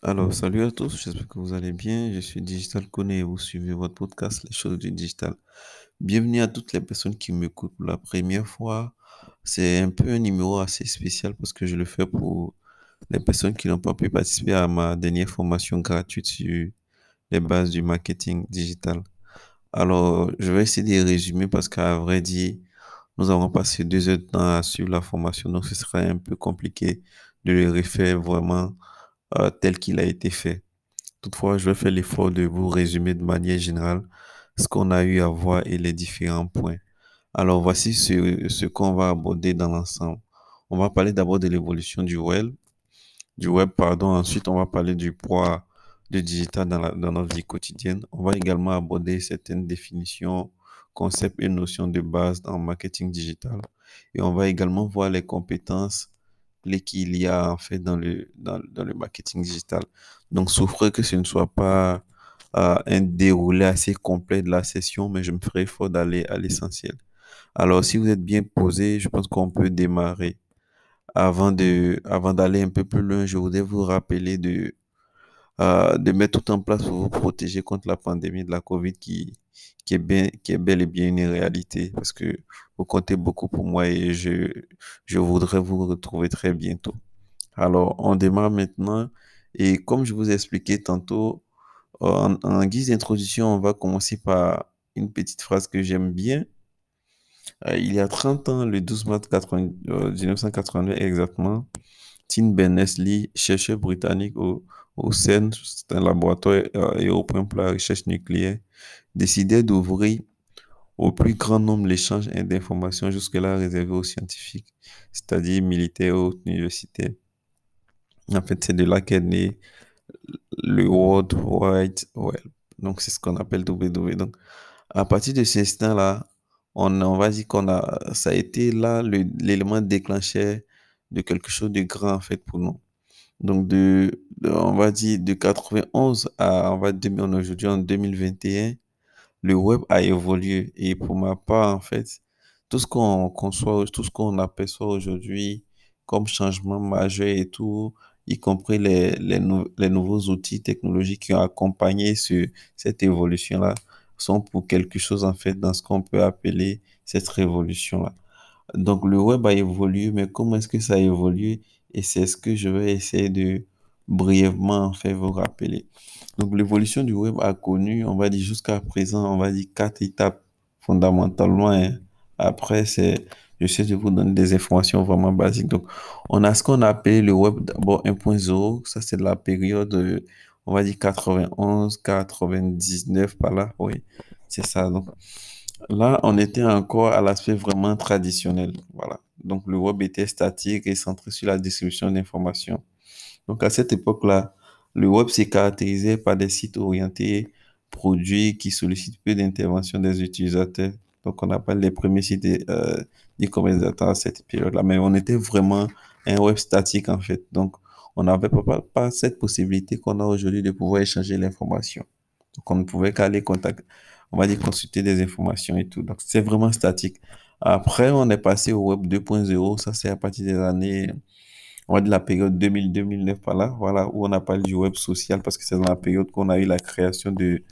Alors, salut à tous, j'espère que vous allez bien. Je suis Digital Koné et vous suivez votre podcast Les choses du digital. Bienvenue à toutes les personnes qui m'écoutent pour la première fois. C'est un peu un numéro assez spécial parce que je le fais pour les personnes qui n'ont pas pu participer à ma dernière formation gratuite sur les bases du marketing digital. Alors, je vais essayer de résumer parce qu'à vrai dire, nous avons passé deux heures de temps à suivre la formation, donc ce serait un peu compliqué de le refaire vraiment euh, tel qu'il a été fait. Toutefois, je vais faire l'effort de vous résumer de manière générale ce qu'on a eu à voir et les différents points. Alors, voici ce, ce qu'on va aborder dans l'ensemble. On va parler d'abord de l'évolution du web, du web, pardon. Ensuite, on va parler du poids du digital dans, la, dans notre vie quotidienne. On va également aborder certaines définitions, concepts et notions de base en marketing digital. Et on va également voir les compétences qu'il y a en fait dans le, dans, le marketing digital. Donc, souffrez que ce ne soit pas euh, un déroulé assez complet de la session, mais je me ferai fort d'aller à l'essentiel. Alors, si vous êtes bien posé, je pense qu'on peut démarrer. Avant de, avant d'aller un peu plus loin, je voudrais vous rappeler de, euh, de mettre tout en place pour vous protéger contre la pandémie de la COVID qui, qui est bien, bel et bien une réalité parce que vous comptez beaucoup pour moi et je, je voudrais vous retrouver très bientôt. Alors, on démarre maintenant et comme je vous ai expliqué tantôt, en, en guise d'introduction, on va commencer par une petite phrase que j'aime bien. Euh, il y a 30 ans, le 12 mars 80, euh, 1982 exactement, Tim Berners-Lee, chercheur britannique au, au CERN, c'est un laboratoire euh, européen pour la recherche nucléaire, décidait d'ouvrir au plus grand nombre l'échange d'informations jusque-là réservé aux scientifiques, c'est-à-dire militaires ou universitaires. En fait, c'est de là qu'est né le World Wide Web. Donc, c'est ce qu'on appelle WW. Donc, à partir de cet instant-là, on, on va dire qu'on a, ça a été là l'élément déclencheur de quelque chose de grand, en fait, pour nous. Donc, de, on va dire de 91 à, on va aujourd'hui en 2021, le web a évolué. Et pour ma part, en fait, tout ce qu'on conçoit, tout ce qu'on aperçoit aujourd'hui comme changement majeur et tout, y compris les, les nouveaux outils technologiques qui ont accompagné ce, cette évolution-là, sont pour quelque chose, en fait, dans ce qu'on peut appeler cette révolution-là. Donc, le web a évolué, mais comment est-ce que ça a évolué? Et c'est ce que je vais essayer de brièvement, en fait, vous rappeler. Donc, l'évolution du web a connu, on va dire jusqu'à présent, on va dire quatre étapes fondamentalement. Hein. Après, c'est, je sais de vous donner des informations vraiment basiques. Donc, on a ce qu'on appelle le web d'abord 1.0. Ça, c'est de la période, on va dire 91, 99 par là. Oui, c'est ça. Donc, là, on était encore à l'aspect vraiment traditionnel. Voilà. Donc, le web était statique et centré sur la distribution d'informations. Donc, à cette époque-là, le web s'est caractérisé par des sites orientés produits qui sollicitent peu d'intervention des utilisateurs. Donc, on appelle les premiers sites euh, d'e-commerce à cette période-là. Mais on était vraiment un web statique, en fait. Donc, on n'avait pas, pas, cette possibilité qu'on a aujourd'hui de pouvoir échanger l'information. Donc, on ne pouvait qu'aller contacter, on va dire consulter des informations et tout. Donc, c'est vraiment statique. Après, on est passé au web 2.0. Ça, c'est à partir des années on va dire la période 2000-2009 par là, voilà, où on a parlé du web social parce que c'est dans la période qu'on a eu la création de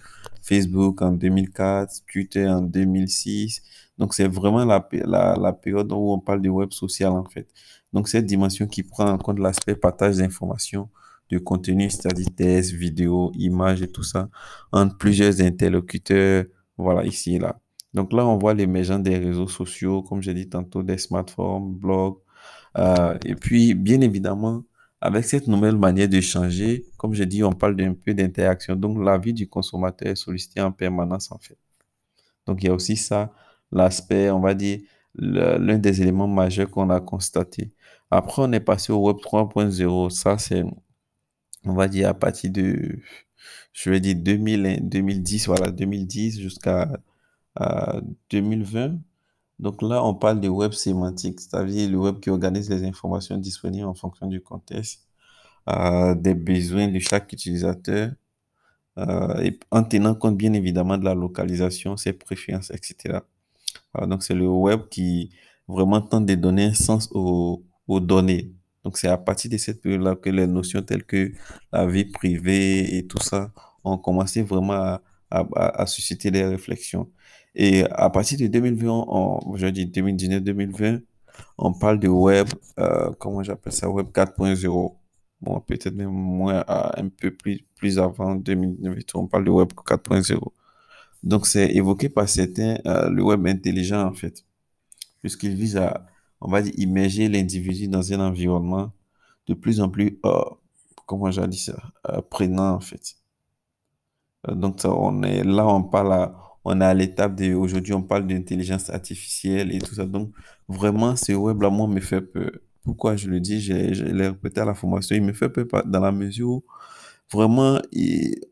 Facebook en 2004, Twitter en 2006. Donc, c'est vraiment la, la, la, période où on parle du web social, en fait. Donc, cette dimension qui prend en compte l'aspect partage d'informations, de contenu, c'est-à-dire texte, vidéo, images et tout ça, entre plusieurs interlocuteurs, voilà, ici et là. Donc là, on voit l'émergence des réseaux sociaux, comme j'ai dit tantôt, des smartphones, blogs, euh, et puis, bien évidemment, avec cette nouvelle manière de changer, comme je dis, on parle d'un peu d'interaction. Donc, la vie du consommateur est sollicitée en permanence, en fait. Donc, il y a aussi ça, l'aspect, on va dire, l'un des éléments majeurs qu'on a constaté. Après, on est passé au Web 3.0. Ça, c'est, on va dire, à partir de, je vais dire, 2000, 2010, voilà, 2010 jusqu'à euh, 2020. Donc là, on parle de web sémantique, c'est-à-dire le web qui organise les informations disponibles en fonction du contexte, euh, des besoins de chaque utilisateur, euh, en tenant compte bien évidemment de la localisation, ses préférences, etc. Donc c'est le web qui vraiment tente de donner un sens aux données. Donc, c'est à partir de cette période-là que les notions telles que la vie privée et tout ça ont commencé vraiment à, susciter des réflexions. Et à partir de 2020, on, je dis 2019-2020, on parle de web, euh, comment j'appelle ça, web 4.0. Bon, peut-être même moins, un peu plus, plus avant 2019, on parle de web 4.0. Donc, c'est évoqué par certains euh, le web intelligent, en fait, puisqu'il vise à, on va dire, immerger l'individu dans un environnement de plus en plus, euh, comment j'ai dit ça, euh, prenant, en fait. donc, ça, on est, là, on parle à, on est à l'étape de, aujourd'hui, on parle d'intelligence artificielle et tout ça. Donc, vraiment, ce web-là, moi, me fait peur. Pourquoi je le dis, je, l'ai répété à la formation, il me fait peur dans la mesure où vraiment,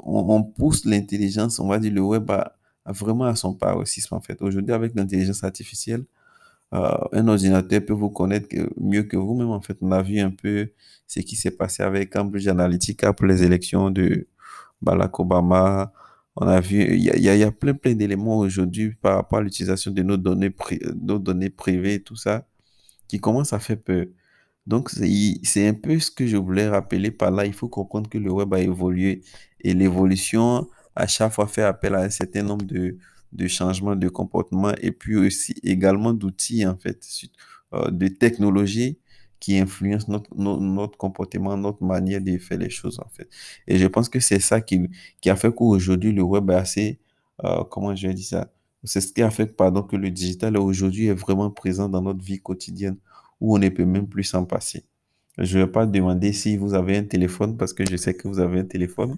on, pousse l'intelligence, on va dire le web à, vraiment à son paroxysme en fait. Aujourd'hui, avec l'intelligence artificielle, euh, un ordinateur peut vous connaître mieux que vous-même en fait. On a vu un peu ce qui s'est passé avec Cambridge Analytica pour les élections de Barack Obama. On a vu, il y a, plein, plein d'éléments aujourd'hui par rapport à l'utilisation de nos données, nos données privées tout ça qui commence à faire peur. Donc, c'est un peu ce que je voulais rappeler par là. Il faut comprendre que le web a évolué et l'évolution, à chaque fois, fait appel à un certain nombre de, de changements de comportement et puis aussi également d'outils, en fait, euh, de technologies qui influencent notre, notre, comportement, notre manière de faire les choses, en fait. Et je pense que c'est ça qui, qui a fait qu'aujourd'hui, le web est assez, euh, comment je vais dire ça? C'est ce qui a fait, pardon, que le digital aujourd'hui est vraiment présent dans notre vie quotidienne où on ne peut même plus s'en passer. Je ne vais pas demander si vous avez un téléphone parce que je sais que vous avez un téléphone.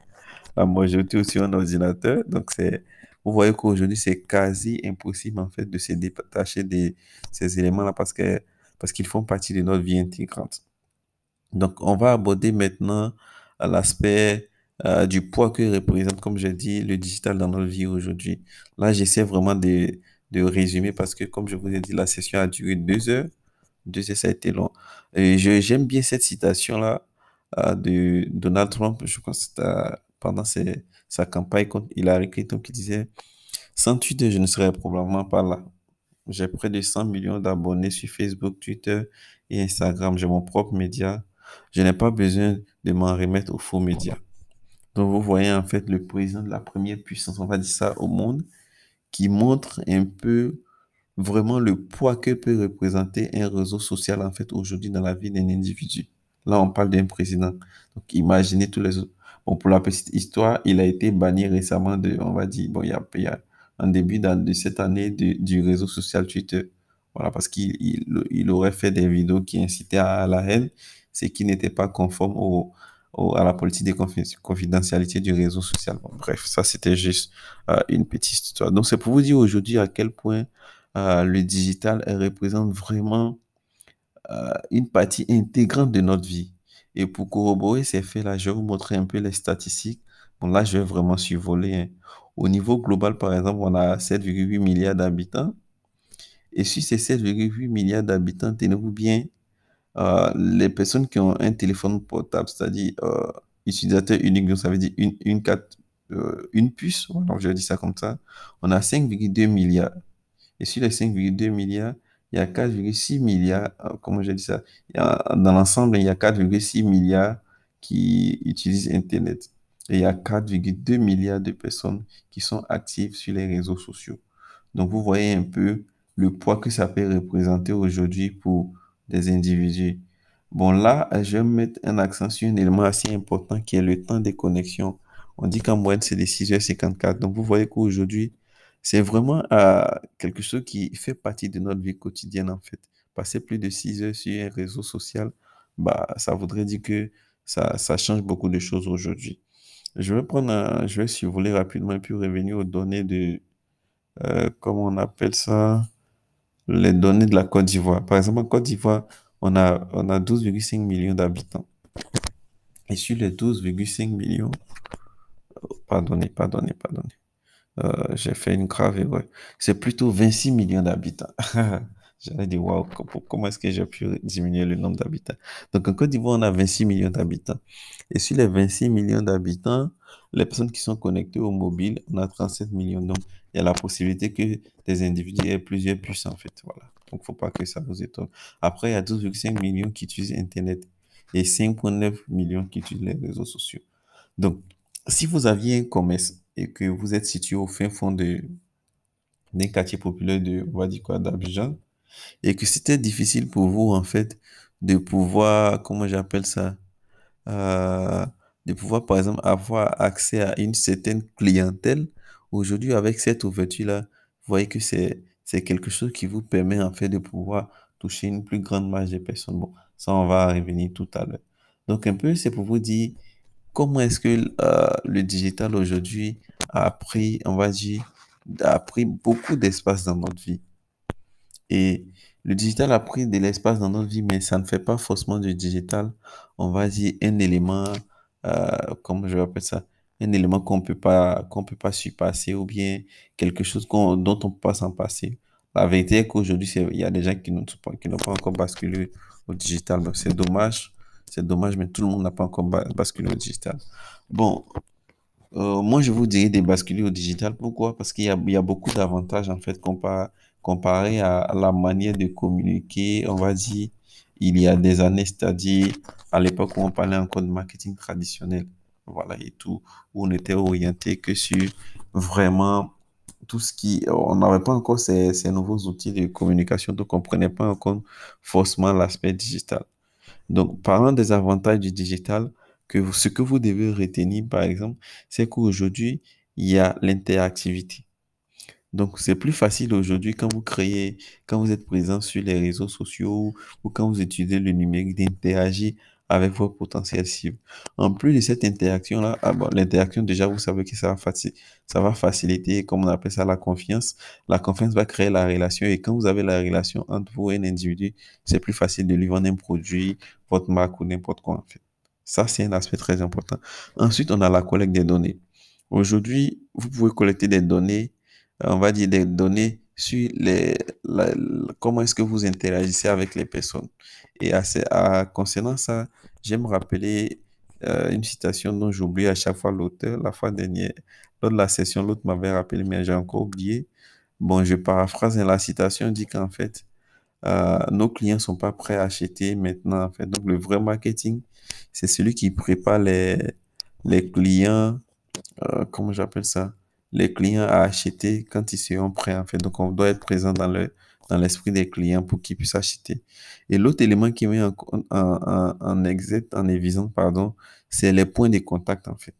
La majorité aussi un ordinateur. Donc, c'est, vous voyez qu'aujourd'hui, c'est quasi impossible en fait de se détacher de ces éléments-là parce que, parce qu'ils font partie de notre vie intégrante. Donc, on va aborder maintenant l'aspect euh, du poids que représente, comme j'ai dit, le digital dans notre vie aujourd'hui. Là, j'essaie vraiment de, de résumer parce que, comme je vous ai dit, la session a duré deux heures. Deux heures, ça a été long. Et j'aime bien cette citation-là euh, de Donald Trump, je crois que pendant sa campagne contre Hillary Clinton, qui disait Sans Twitter, je ne serais probablement pas là. J'ai près de 100 millions d'abonnés sur Facebook, Twitter et Instagram. J'ai mon propre média. Je n'ai pas besoin de m'en remettre aux faux médias. Donc, vous voyez en fait le président de la première puissance, on va dire ça, au monde, qui montre un peu vraiment le poids que peut représenter un réseau social en fait aujourd'hui dans la vie d'un individu. Là, on parle d'un président. Donc, imaginez tous les autres. Bon, pour la petite histoire, il a été banni récemment de, on va dire, bon, il y a, il y a un début de cette année du réseau social Twitter. Voilà, parce qu'il il, aurait fait des vidéos qui incitaient à la haine, ce qui n'était pas conforme au, à la politique de confidentialité du réseau social. bref, ça, c'était juste euh, une petite histoire. Donc, c'est pour vous dire aujourd'hui à quel point euh, le digital représente vraiment euh, une partie intégrante de notre vie. Et pour corroborer ces faits-là, je vais vous montrer un peu les statistiques. Bon, là, je vais vraiment survoler. Hein. Au niveau global, par exemple, on a 7,8 milliards d'habitants. Et sur ces 7,8 milliards d'habitants, tenez-vous bien, euh, les personnes qui ont un téléphone portable, c'est-à-dire euh, utilisateur unique, donc ça veut dire une, une, une puce, donc je dis ça comme ça, on a 5,2 milliards. Et sur les 5,2 milliards, il y a 4,6 milliards, euh, comment j'ai dit ça, dans l'ensemble, il y a 4,6 milliards qui utilisent Internet. Et il y a 4,2 milliards de personnes qui sont actives sur les réseaux sociaux. Donc, vous voyez un peu le poids que ça peut représenter aujourd'hui pour des individus. Bon, là, je vais mettre un accent sur un élément assez important qui est le temps de connexion. On dit qu'en moyenne, c'est de 6h54. Donc, vous voyez qu'aujourd'hui, c'est vraiment euh, quelque chose qui fait partie de notre vie quotidienne, en fait. Passer plus de 6 heures sur un réseau social, bah, ça voudrait dire que ça, change beaucoup de choses aujourd'hui. Je vais prendre je vais survoler rapidement et puis revenir aux données de, euh, comment on appelle ça, les données de la Côte d'Ivoire. Par exemple, en Côte d'Ivoire, a, on a 12,5 millions d'habitants. Et sur les 12,5 millions, pardonnez, pardonnez, pardonnez. Euh, j'ai fait une grave erreur. C'est plutôt 26 millions d'habitants. J'allais dire, waouh, comment est-ce que j'ai pu diminuer le nombre d'habitants? Donc, en Côte d'Ivoire, on a 26 millions d'habitants. Et sur les 26 millions d'habitants, les personnes qui sont connectées au mobile, on a 37 millions. Donc, il y a la possibilité que des individus aient plusieurs puces, en fait. Voilà. Donc, faut pas que ça vous étonne. Après, il y a 12,5 millions qui utilisent Internet. et 5,9 millions qui utilisent les réseaux sociaux. Donc, si vous aviez un commerce et que vous êtes situé au fin fond de, d'un quartier populaire de, on d'Abidjan, et que c'était difficile pour vous, en fait, de pouvoir, comment j'appelle ça, euh, de pouvoir, par exemple, avoir accès à une certaine clientèle. Aujourd'hui, avec cette ouverture-là, vous voyez que c'est, c'est quelque chose qui vous permet, en fait, de pouvoir toucher une plus grande masse de personnes. Bon, ça, on va revenir tout à l'heure. Donc, un peu, c'est pour vous dire comment est-ce que euh, le digital aujourd'hui a pris, on va dire, a pris beaucoup d'espace dans notre vie? Et le digital a pris de l'espace dans notre vie, mais ça ne fait pas forcément du digital, on va dire, un élément, euh, comment je vais appeler ça, un élément qu'on peut pas, qu'on peut pas surpasser ou bien quelque chose dont on peut pas s'en passer. La vérité est qu'aujourd'hui, il y a des gens qui n'ont pas encore basculé au digital. Donc, c'est dommage. C'est dommage, mais tout le monde n'a pas encore ba- basculé au digital. Bon, euh, moi, je vous dirais de basculer au digital. Pourquoi? Parce qu'il y a, beaucoup d'avantages, en fait, compa- comparé à, la manière de communiquer, on va dire, il y a des années, c'est-à-dire à l'époque où on parlait encore de marketing traditionnel. Voilà, et tout, où on était orienté que sur vraiment tout ce qui, on n'avait pas encore ces, ces nouveaux outils de communication, donc on ne prenait pas en compte forcément l'aspect digital. Donc, parlant des avantages du digital, que vous- ce que vous devez retenir, par exemple, c'est qu'aujourd'hui, il y a l'interactivité. Donc, c'est plus facile aujourd'hui quand vous créez, quand vous êtes présent sur les réseaux sociaux ou quand vous utilisez le numérique d'interagir avec vos potentiels cibles. En plus de cette interaction-là, ah l'interaction, déjà, vous savez que ça va, ça va faciliter, comme on appelle ça, la confiance. La confiance va créer la relation et quand vous avez la relation entre vous et un individu, c'est plus facile de lui vendre un produit, votre marque ou n'importe quoi, en fait. Ça, c'est un aspect très important. Ensuite, on a la collecte des données. Aujourd'hui, vous pouvez collecter des données on va dire des données sur les, la- comment est-ce que vous interagissez avec les personnes. Et à, à- concernant ça, j'aime rappeler euh, une citation dont j'oublie à chaque fois l'auteur. La fois dernière, lors de la session, l'autre m'avait rappelé, mais j'ai encore oublié. Bon, je paraphrase, hein, la citation dit qu'en fait, euh, nos clients sont pas prêts à acheter maintenant, en fait. Donc, le vrai marketing, c'est celui qui prépare les, les clients euh, comment j'appelle ça, les clients à acheter quand ils seront prêts, en fait. Donc, on doit être présent dans le, dans l'esprit des clients pour qu'ils puissent acheter. Et l'autre élément qui met en, en, en, en pardon, c'est les points de contact, en fait.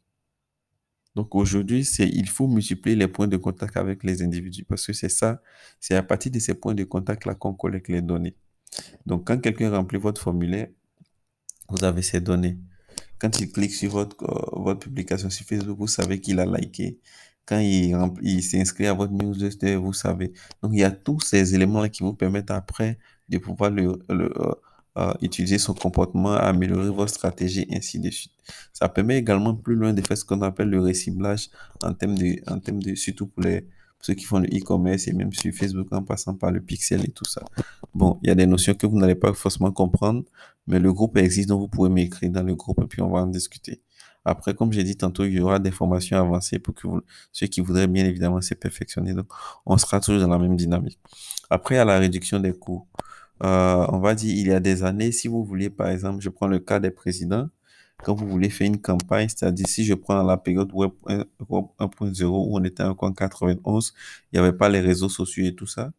Donc, aujourd'hui, c'est, il faut multiplier les points de contact avec les individus parce que c'est ça, c'est à partir de ces points de contact-là qu'on collecte les données. Donc, quand quelqu'un remplit votre formulaire, vous avez ces données. Quand il clique sur votre, euh, votre publication sur Facebook, vous savez qu'il a liké. Quand il, s'inscrit à votre newsletter, vous savez. Donc, il y a tous ces éléments-là qui vous permettent après de pouvoir le, le, euh, euh, utiliser son comportement, améliorer votre stratégie, ainsi de suite. Ça permet également plus loin de faire ce qu'on appelle le reciblage en termes de, en termes de, surtout pour les, ceux qui font le e-commerce et même sur Facebook en passant par le pixel et tout ça. Bon, il y a des notions que vous n'allez pas forcément comprendre, mais le groupe existe, donc vous pouvez m'écrire dans le groupe et puis on va en discuter. Après, comme j'ai dit tantôt, il y aura des formations avancées pour que vous, ceux qui voudraient bien évidemment se perfectionner. Donc, on sera toujours dans la même dynamique. Après, a la réduction des coûts. Euh, on va dire, il y a des années, si vous vouliez, par exemple, je prends le cas des présidents, quand vous voulez faire une campagne, c'est-à-dire si je prends la période web 1 web 1.0 où on était encore en 91, il n'y avait pas les réseaux sociaux et tout ça.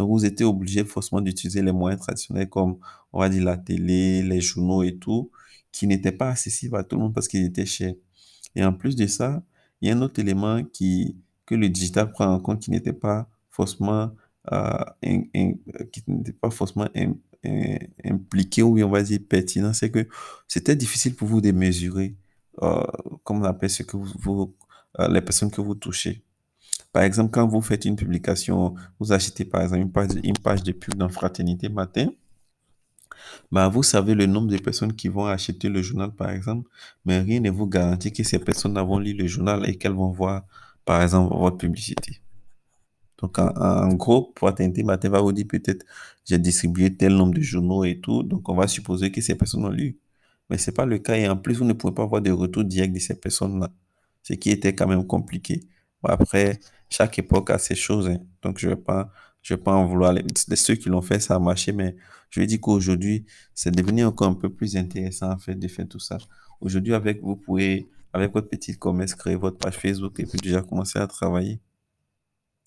Donc, vous étiez obligé forcément d'utiliser les moyens traditionnels comme, on va dire, la télé, les journaux et tout, qui n'étaient pas accessibles à tout le monde parce qu'ils étaient chers. Et en plus de ça, il y a un autre élément qui, que le digital prend en compte qui n'était pas forcément, euh, qui n'était pas forcément im- im- impliqué ou on va dire pertinent, c'est que c'était difficile pour vous de mesurer, euh, comment on appelle ce que vous- euh, les personnes que vous touchez. Par exemple, quand vous faites une publication, vous achetez par exemple une page, de pub dans Fraternité Matin, bah, vous savez le nombre de personnes qui vont acheter le journal, par exemple, mais rien ne vous garantit que ces personnes vont lire le journal et qu'elles vont voir, par exemple, votre publicité. Donc, en, en gros, Fraternité Matin va vous dire peut-être, j'ai distribué tel nombre de journaux et tout, donc on va supposer que ces personnes ont lu. Mais ce n'est pas le cas et en plus, vous ne pouvez pas avoir de retour direct de ces personnes-là, ce qui était quand même compliqué. Après, chaque époque a ses choses, hein. donc je ne vais pas vais pas en vouloir. Les, ceux qui l'ont fait, ça a marché, mais je veux dire qu'aujourd'hui, c'est devenu encore un peu plus intéressant, en fait, de faire tout ça. Aujourd'hui, avec, vous pouvez, avec votre petit commerce, créer votre page Facebook et puis déjà commencer à travailler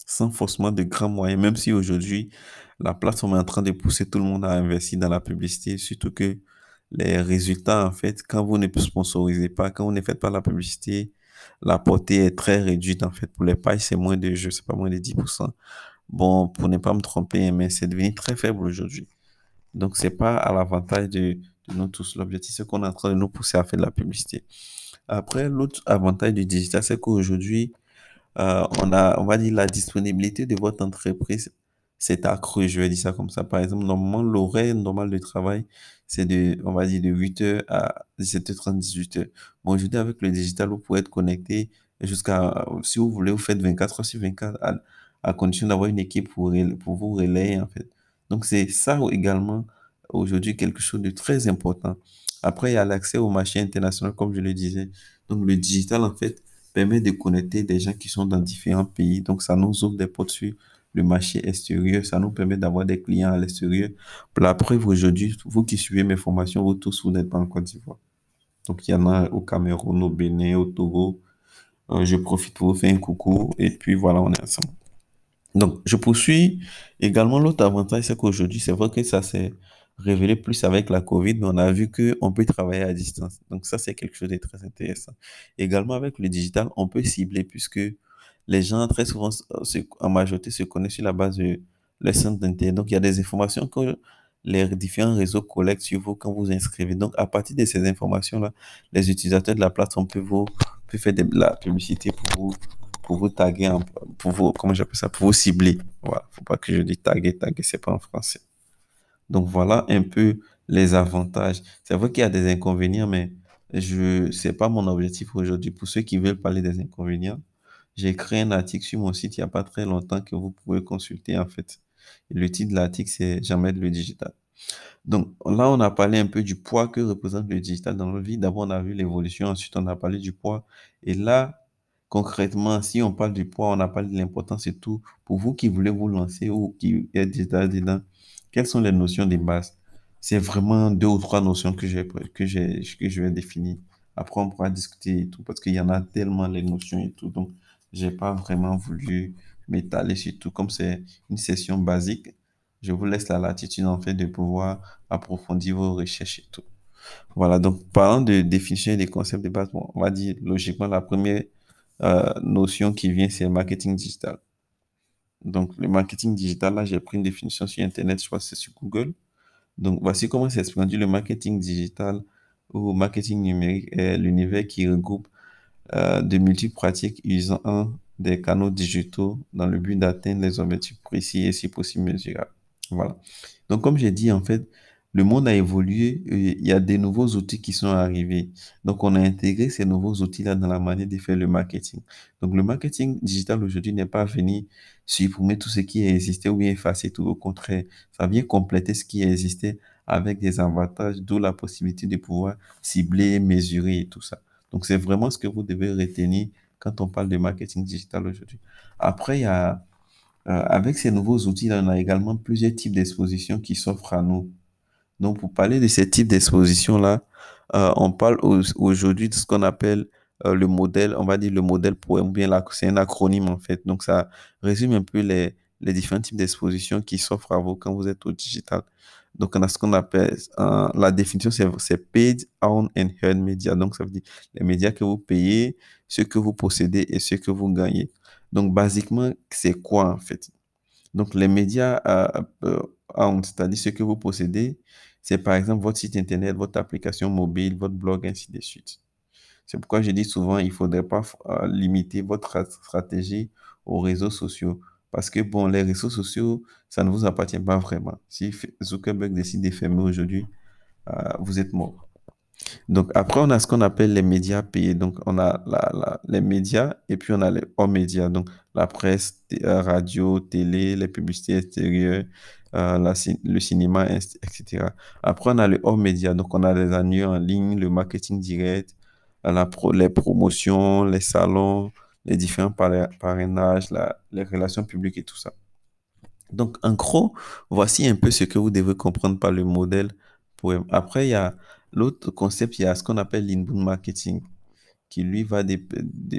sans forcément de grands moyens, même si aujourd'hui, la plateforme est en train de pousser tout le monde à investir dans la publicité, surtout que les résultats, en fait, quand vous ne sponsorisez pas, quand vous ne faites pas la publicité, la portée est très réduite, en fait. Pour les pages, c'est moins de, je sais pas, moins de 10%. Bon, pour ne pas me tromper, mais c'est devenu très faible aujourd'hui. Donc, c'est pas à l'avantage de, de nous tous. L'objectif, c'est qu'on est en train de nous pousser à faire de la publicité. Après, l'autre avantage du digital, c'est qu'aujourd'hui, euh, on a, on va dire, la disponibilité de votre entreprise s'est accrue, je vais dire ça comme ça. Par exemple, normalement, l'horaire normal de travail, c'est de, on va dire, de 8h à 17h30, 18h. Bon, aujourd'hui, avec le digital, vous pouvez être connecté jusqu'à, si vous voulez, vous faites 24 heures sur 24 à, à condition d'avoir une équipe pour, pour vous relayer, en fait. Donc, c'est ça également, aujourd'hui, quelque chose de très important. Après, il y a l'accès au marché international, comme je le disais. Donc, le digital, en fait, permet de connecter des gens qui sont dans différents pays. Donc, ça nous ouvre des portes sur le marché extérieur. Ça nous permet d'avoir des clients à l'extérieur. Pour la preuve, aujourd'hui, vous qui suivez mes formations, vous tous, vous n'êtes pas en Côte d'Ivoire. Donc, il y en a au Cameroun, au Bénin, au Togo. Euh, je profite pour vous faire un coucou. Et puis, voilà, on est ensemble. Donc, je poursuis. Également, l'autre avantage, c'est qu'aujourd'hui, c'est vrai que ça s'est révélé plus avec la COVID, mais on a vu qu'on peut travailler à distance. Donc, ça, c'est quelque chose de très intéressant. Également, avec le digital, on peut cibler puisque les gens, très souvent, euh, en majorité, se connaissent sur la base de leur centre d'intérêt. Donc, il y a des informations que les différents réseaux collectent sur vous quand vous inscrivez. Donc, à partir de ces informations-là, les utilisateurs de la plateforme peuvent vous, faire de la publicité pour vous pour vous taguer, pour vous, comment j'appelle ça, pour vous cibler. Voilà, faut pas que je dise taguer, taguer, c'est pas en français. Donc voilà un peu les avantages. C'est vrai qu'il y a des inconvénients, mais je, c'est pas mon objectif aujourd'hui. Pour ceux qui veulent parler des inconvénients, j'ai créé un article sur mon site il y a pas très longtemps que vous pouvez consulter en fait. Le titre de l'article, c'est Jamais le digital. Donc là, on a parlé un peu du poids que représente le digital dans notre vie. D'abord, on a vu l'évolution, ensuite on a parlé du poids. Et là, concrètement, si on parle du poids, on a parlé de l'importance et tout. Pour vous qui voulez vous lancer ou qui êtes déjà dedans, quelles sont les notions de base? C'est vraiment deux ou trois notions que j'ai, que j'ai, que je vais définir. Après, on pourra discuter et tout, parce qu'il y en a tellement les notions et tout. Donc, j'ai pas vraiment voulu m'étaler sur tout. Comme c'est une session basique, je vous laisse la latitude, en fait, de pouvoir approfondir vos recherches et tout. Voilà, donc parlant de définition des concepts de base, bon, on va dire logiquement la première euh, notion qui vient, c'est le marketing digital. Donc le marketing digital, là, j'ai pris une définition sur Internet, je crois que c'est sur Google. Donc voici comment c'est expliqué. Le marketing digital ou marketing numérique est l'univers qui regroupe euh, de multiples pratiques usant des canaux digitaux dans le but d'atteindre les objectifs précis et si possible mesurables. Voilà. Donc, comme j'ai dit, en fait, le monde a évolué, il y a des nouveaux outils qui sont arrivés. Donc, on a intégré ces nouveaux outils-là dans la manière de faire le marketing. Donc, le marketing digital aujourd'hui n'est pas venu supprimer tout ce qui existait ou effacer tout. Au contraire, ça vient compléter ce qui existait avec des avantages, d'où la possibilité de pouvoir cibler, mesurer et tout ça. Donc, c'est vraiment ce que vous devez retenir quand on parle de marketing digital aujourd'hui. Après, il y a, euh, avec ces nouveaux outils, on a également plusieurs types d'expositions qui s'offrent à nous. Donc, pour parler de ces types d'expositions-là, euh, on parle au- aujourd'hui de ce qu'on appelle euh, le modèle, on va dire le modèle poème, ou bien c'est un acronyme en fait. Donc, ça résume un peu les différents types d'expositions qui s'offrent à vous quand vous êtes au digital. Donc, on a ce qu'on appelle, euh, la définition, c'est paid, owned and earned media. Donc, ça veut dire les médias que vous payez, ceux que vous possédez et ceux que vous gagnez. Donc, basiquement, c'est quoi en fait? Donc, les médias euh, euh, c'est-à-dire ceux que vous possédez, c'est par exemple votre site internet, votre application mobile, votre blog, ainsi de suite. C'est pourquoi je dis souvent, il ne faudrait pas euh, limiter votre stra- stratégie aux réseaux sociaux. Parce que, bon, les réseaux sociaux, ça ne vous appartient pas vraiment. Si Zuckerberg décide de fermer aujourd'hui, euh, vous êtes mort. Donc, après, on a ce qu'on appelle les médias payés. Donc, on a la, les médias et puis on a les hors médias. Donc, la presse, euh, radio, télé, les publicités extérieures, euh, le cinéma, etc. Après, on a le hors médias. Donc, on a les annonces en ligne, le marketing direct, les promotions, les salons, les différents parra- parrainages, les relations publiques et tout ça. Donc, en gros, voici un peu ce que vous devez comprendre par le modèle poème. Après, il y a l'autre concept, il y a ce qu'on appelle l'inbound marketing qui lui va de,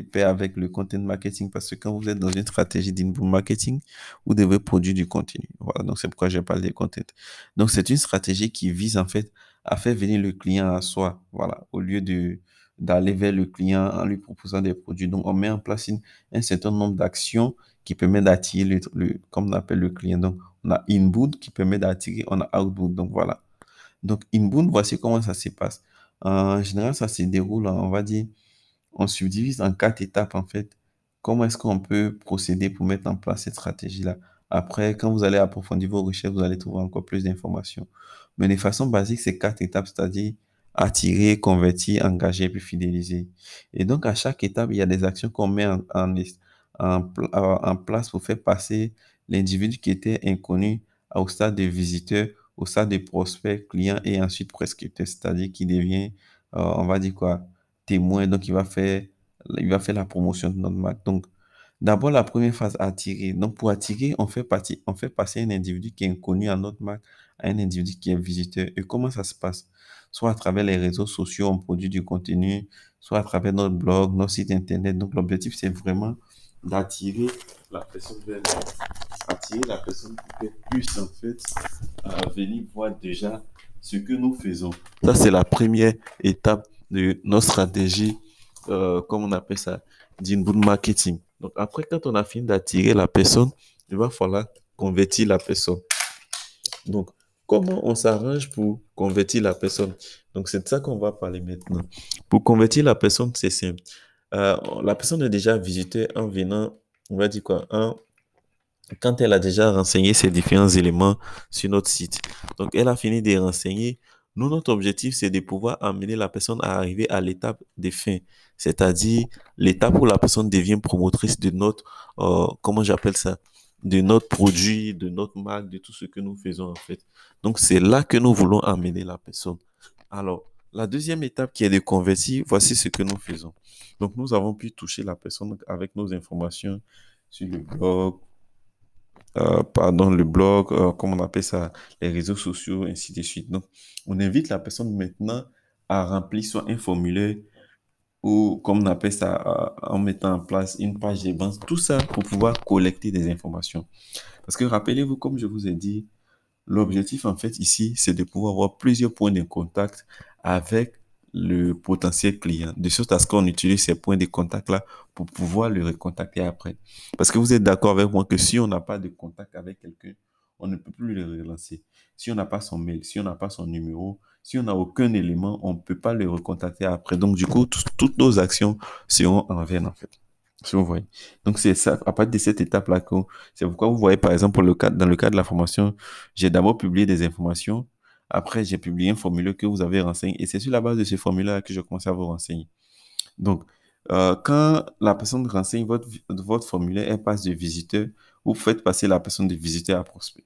pair avec le content marketing parce que quand vous êtes dans une stratégie d'inbound marketing, vous devez produire du contenu. Voilà, donc c'est pourquoi je parle des content. Donc c'est une stratégie qui vise en fait à faire venir le client à soi, voilà, au lieu de d'aller vers le client en lui proposant des produits. Donc on met en place un certain nombre d'actions qui permet d'attirer le, comme on appelle le client. Donc on a inbound qui permet d'attirer, on a outbound. Donc voilà. Donc inbound, voici comment ça se passe. En général, ça se déroule, on va dire, on subdivise en quatre étapes en fait. Comment est-ce qu'on peut procéder pour mettre en place cette stratégie-là? Après, quand vous allez approfondir vos recherches, vous allez trouver encore plus d'informations. Mais de façon basique, c'est quatre étapes, c'est-à-dire attirer, convertir, engager puis fidéliser. Et donc, à chaque étape, il y a des actions qu'on met en, en, place pour faire passer l'individu qui était inconnu au stade de visiteur, au stade de prospect, client et ensuite prescripteur, c'est-à-dire qui devient, euh, on va dire quoi, témoin, donc il va faire, il va faire la promotion de notre marque. Donc, d'abord, la première phase, attirer. Donc, pour attirer, on fait, partie, on fait passer un individu qui est inconnu à notre marque à un individu qui est visiteur. Et comment ça se passe? Soit à travers les réseaux sociaux, on produit du contenu, soit à travers notre blog, notre site internet. Donc, l'objectif, c'est vraiment d'attirer la personne vers attirer la personne pour qu'elle puisse en fait venir voir déjà ce que nous faisons. Ça, c'est la première étape de notre stratégie, euh, comme on appelle ça, d'inbound marketing. Donc après, quand on a fini d'attirer la personne, il va falloir convertir la personne. Donc, comment on s'arrange pour convertir la personne? Donc, c'est de ça qu'on va parler maintenant. Pour convertir la personne, c'est simple. Euh, la personne est déjà visitée en venant, on va dire quoi, un, quand elle a déjà renseigné ces différents éléments sur notre site. Donc, elle a fini de renseigner nous, notre objectif, c'est de pouvoir amener la personne à arriver à l'étape des fins, c'est-à-dire l'étape où la personne devient promotrice de notre, euh, comment j'appelle ça, de notre produit, de notre marque, de tout ce que nous faisons en fait. Donc, c'est là que nous voulons amener la personne. Alors, la deuxième étape qui est de convertir, voici ce que nous faisons. Donc, nous avons pu toucher la personne avec nos informations sur le blog, euh, pardon, le blog, euh, comme on appelle ça, les réseaux sociaux, ainsi de suite. Donc, on invite la personne maintenant à remplir soit un formulaire ou, comme on appelle ça, euh, en mettant en place une page de vente, tout ça pour pouvoir collecter des informations. Parce que rappelez-vous, comme je vous ai dit, l'objectif en fait ici, c'est de pouvoir avoir plusieurs points de contact avec le potentiel client, de sorte à ce qu'on utilise ces points de contact-là pour pouvoir le recontacter après. Parce que vous êtes d'accord avec moi que si on n'a pas de contact avec quelqu'un, on ne peut plus le relancer. Si on n'a pas son mail, si on n'a pas son numéro, si on n'a aucun élément, on ne peut pas le recontacter après. Donc, du coup, toutes nos actions seront en vain, en fait. Si vous voyez. Donc, c'est ça, à partir de cette étape-là, c'est pourquoi vous voyez, par exemple, dans le cas de la formation, j'ai d'abord publié des informations après, j'ai publié un formulaire que vous avez renseigné et c'est sur la base de ce formulaire que je commence à vous renseigner. Donc, euh, quand la personne renseigne votre, votre formulaire, elle passe de visiteur, vous faites passer la personne de visiteur à prospect.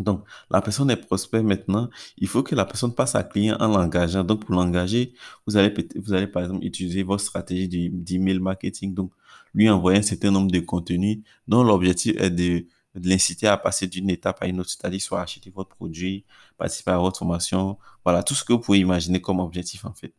Donc, la personne est prospect maintenant. Il faut que la personne passe à client en l'engageant. Donc, pour l'engager, vous allez, vous allez par exemple utiliser votre stratégie d'email marketing. Donc, lui envoyer un certain nombre de contenus dont l'objectif est de l'inciter à passer d'une étape à une autre, c'est-à-dire soit acheter votre produit, participer à votre formation, voilà, tout ce que vous pouvez imaginer comme objectif en fait.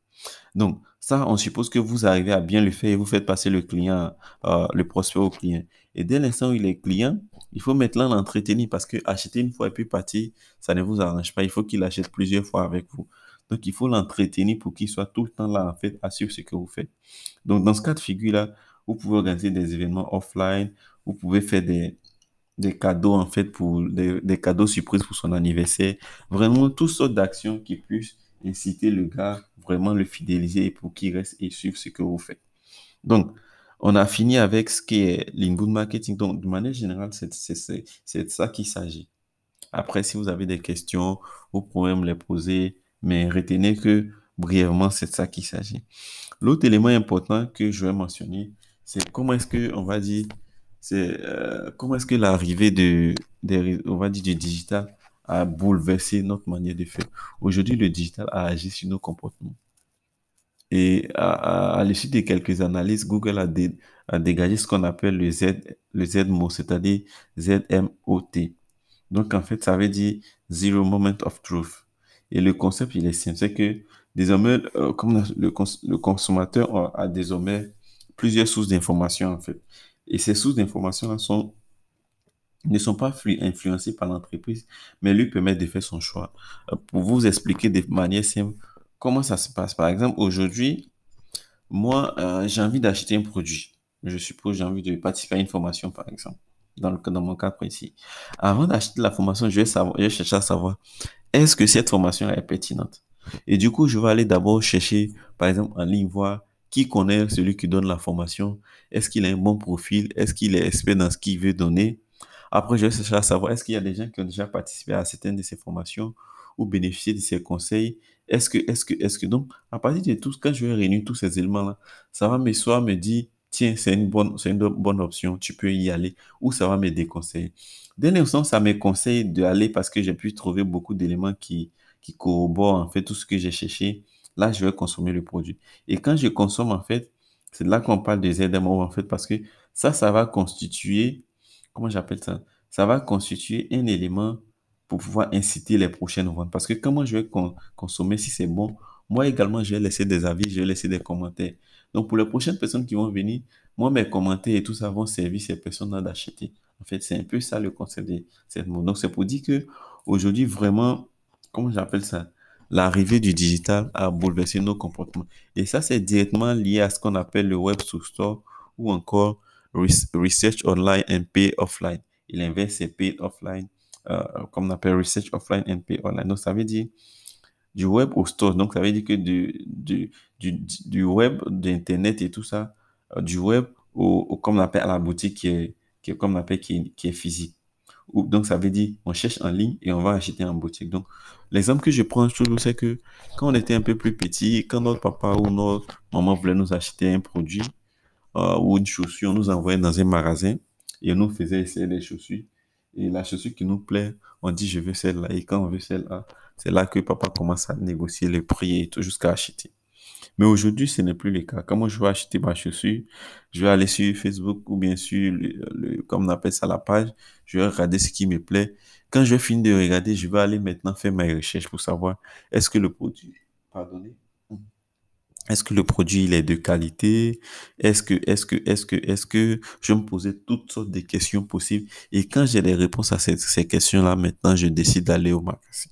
Donc, ça, on suppose que vous arrivez à bien le faire et vous faites passer le client, euh, le prospect au client. Et dès l'instant où il est client, il faut maintenant l'entretenir parce que acheter une fois et puis partir, ça ne vous arrange pas. Il faut qu'il achète plusieurs fois avec vous. Donc, il faut l'entretenir pour qu'il soit tout le temps là, en fait, à suivre ce que vous faites. Donc, dans ce cas de figure-là, vous pouvez organiser des événements offline, vous pouvez faire des, des cadeaux en fait pour des, cadeaux surprises pour son anniversaire. Vraiment toutes sortes d'actions qui puissent inciter le gars, vraiment le fidéliser pour qu'il reste et suive ce que vous faites. Donc, on a fini avec ce qui est marketing. Donc, de manière générale, c'est de ça qu'il s'agit. Après, si vous avez des questions, vous pouvez me les poser, mais retenez que brièvement, c'est de ça qu'il s'agit. L'autre élément important que je vais mentionner, c'est comment est-ce que, on va dire, c'est euh, comment est-ce que l'arrivée de, on va dire, du digital a bouleversé notre manière de faire. Aujourd'hui, le digital a agi sur nos comportements. Et à, l'issue de quelques analyses, Google a, dégagé ce qu'on appelle le Z, le Z-mot, c'est-à-dire Z-M-O-T. Donc, en fait, ça veut dire Zero Moment of Truth. Et le concept, il est simple. C'est que désormais, euh, comme le, consommateur a, désormais plusieurs sources d'informations, en fait. Et ces sources d'informations ne sont pas influencées par l'entreprise, mais lui permettent de faire son choix. Euh, pour vous expliquer de manière simple comment ça se passe? Par exemple, aujourd'hui, moi, euh, j'ai envie d'acheter un produit. Je suppose j'ai envie de participer à une formation, par exemple, dans, le, dans mon cas précis. Avant d'acheter la formation, je vais, je vais chercher à savoir est-ce que cette formation est pertinente? Et du coup, je vais aller d'abord chercher, par exemple, en ligne, voir qui connaît celui qui donne la formation. Est-ce qu'il a un bon profil? Est-ce qu'il est expert dans ce qu'il veut donner? Après, je vais chercher à savoir est-ce qu'il y a des gens qui ont déjà participé à certaines de ces formations ou bénéficié de ses conseils? Est-ce que, est-ce que, est-ce que, donc, à partir de tout, quand je vais réunir tous ces éléments-là, ça va me soit me dire, tiens, c'est une bonne, c'est une bonne option, tu peux y aller, ou ça va me déconseiller. D'un instant, ça me conseille d'aller parce que j'ai pu trouver beaucoup d'éléments qui, qui corroborent en fait tout ce que j'ai cherché. Là, je vais consommer le produit. Et quand je consomme, en fait, c'est là qu'on parle des ZMO, en fait, parce que ça, ça va constituer, comment j'appelle ça? Ça va constituer un élément pour pouvoir inciter les prochaines ventes. Parce que comment je vais consommer si c'est bon, moi également, je vais laisser des avis, je vais laisser des commentaires. Donc, pour les prochaines personnes qui vont venir, moi, mes commentaires et tout ça vont servir ces personnes-là d'acheter. En fait, c'est un peu ça le concept de cette mode. Donc, c'est pour dire que aujourd'hui, vraiment, comment j'appelle ça? L'arrivée du digital a bouleversé nos comportements. Et ça, c'est directement lié à ce qu'on appelle le web store ou encore research online and pay offline. Et l'inverse, c'est pay offline, comme on appelle research offline and pay online. Donc, ça veut dire du web au store. Donc, ça veut dire que du, du, du, du web, d'Internet et tout ça, euh, du web au, comme on appelle à la boutique qui est, qui comme on appelle qui qui est physique. Ou, donc, ça veut dire, on cherche en ligne et on va acheter en boutique. Donc, l'exemple que je prends toujours, c'est que quand on était un peu plus petit, quand notre papa ou notre maman voulait nous acheter un produit euh, ou une chaussure, on nous envoyait dans un magasin et on nous faisait essayer les chaussures. Et la chaussure qui nous plaît, on dit je veux celle-là. Et quand on veut celle-là, c'est là que papa commence à négocier le prix et tout jusqu'à acheter. Mais aujourd'hui, ce n'est plus le cas. Quand moi je veux acheter ma chaussure, je vais aller sur Facebook ou bien sûr, le, comme on appelle ça la page, je vais regarder ce qui me plaît. Quand je vais finir de regarder, je vais aller maintenant faire mes recherches pour savoir est-ce que le produit, pardonnez, est-ce que le produit il est de qualité? Est-ce que, est-ce que, est-ce que, est-ce que? Je me posais toutes sortes de questions possibles et quand j'ai les réponses à ces, ces questions-là, maintenant je décide d'aller au magasin.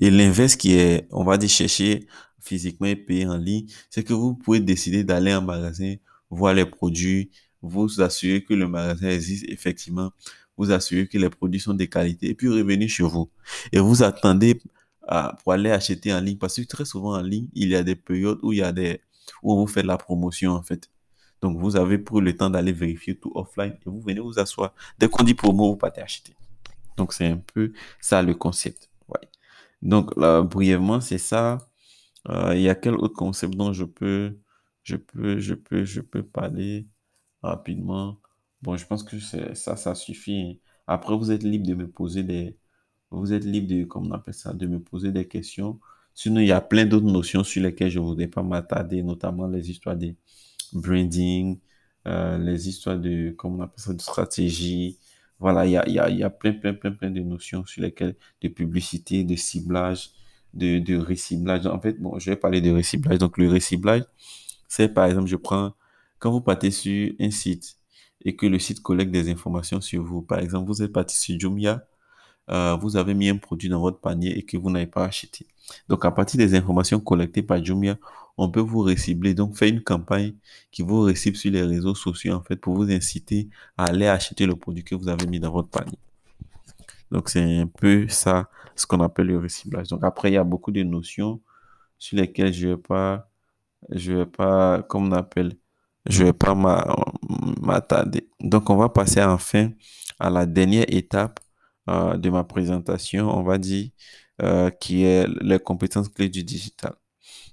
Et l'inverse qui est, on va dire chercher physiquement et payer en ligne, c'est que vous pouvez décider d'aller en magasin, voir les produits, vous assurer que le magasin existe effectivement, vous assurer que les produits sont de qualité et puis revenir chez vous. Et vous attendez pour aller acheter en ligne parce que très souvent en ligne, il y a des périodes où il y a des, où vous faites la promotion en fait. Donc vous avez pris le temps d'aller vérifier tout offline et vous venez vous asseoir. Dès qu'on dit promo, vous partez acheter. Donc c'est un peu ça le concept. Ouais. Donc là, brièvement, c'est ça. Euh, il y a quel autre concept dont je peux, je peux, je peux, je peux parler rapidement? Bon, je pense que ça, ça suffit. Après, vous êtes libre de me poser des, vous êtes libre de, comme on appelle ça, de me poser des questions. Sinon, il y a plein d'autres notions sur lesquelles je ne voudrais pas m'attarder, notamment les histoires de branding, euh, les histoires de, comme on appelle ça, de stratégie. Voilà, il y a, y a, y a plein, plein, plein, plein de notions sur lesquelles, de publicité, de ciblage, de, de reciblage. En fait, bon, je vais parler de reciblage. Donc, le reciblage, c'est par exemple, je prends, quand vous partez sur un site et que le site collecte des informations sur vous, par exemple, vous êtes parti sur Jumia, euh, vous avez mis un produit dans votre panier et que vous n'avez pas acheté. Donc, à partir des informations collectées par Jumia, on peut vous recibler. Donc, faire une campagne qui vous recible sur les réseaux sociaux, en fait, pour vous inciter à aller acheter le produit que vous avez mis dans votre panier. Donc, c'est un peu ça, ce qu'on appelle le reciblage. Donc, après, il y a beaucoup de notions sur lesquelles je ne vais pas, je vais pas, comme on appelle, je vais pas m'attarder. Donc, on va passer enfin à la dernière étape euh, de ma présentation, on va dire, euh, qui est les compétences clés du digital.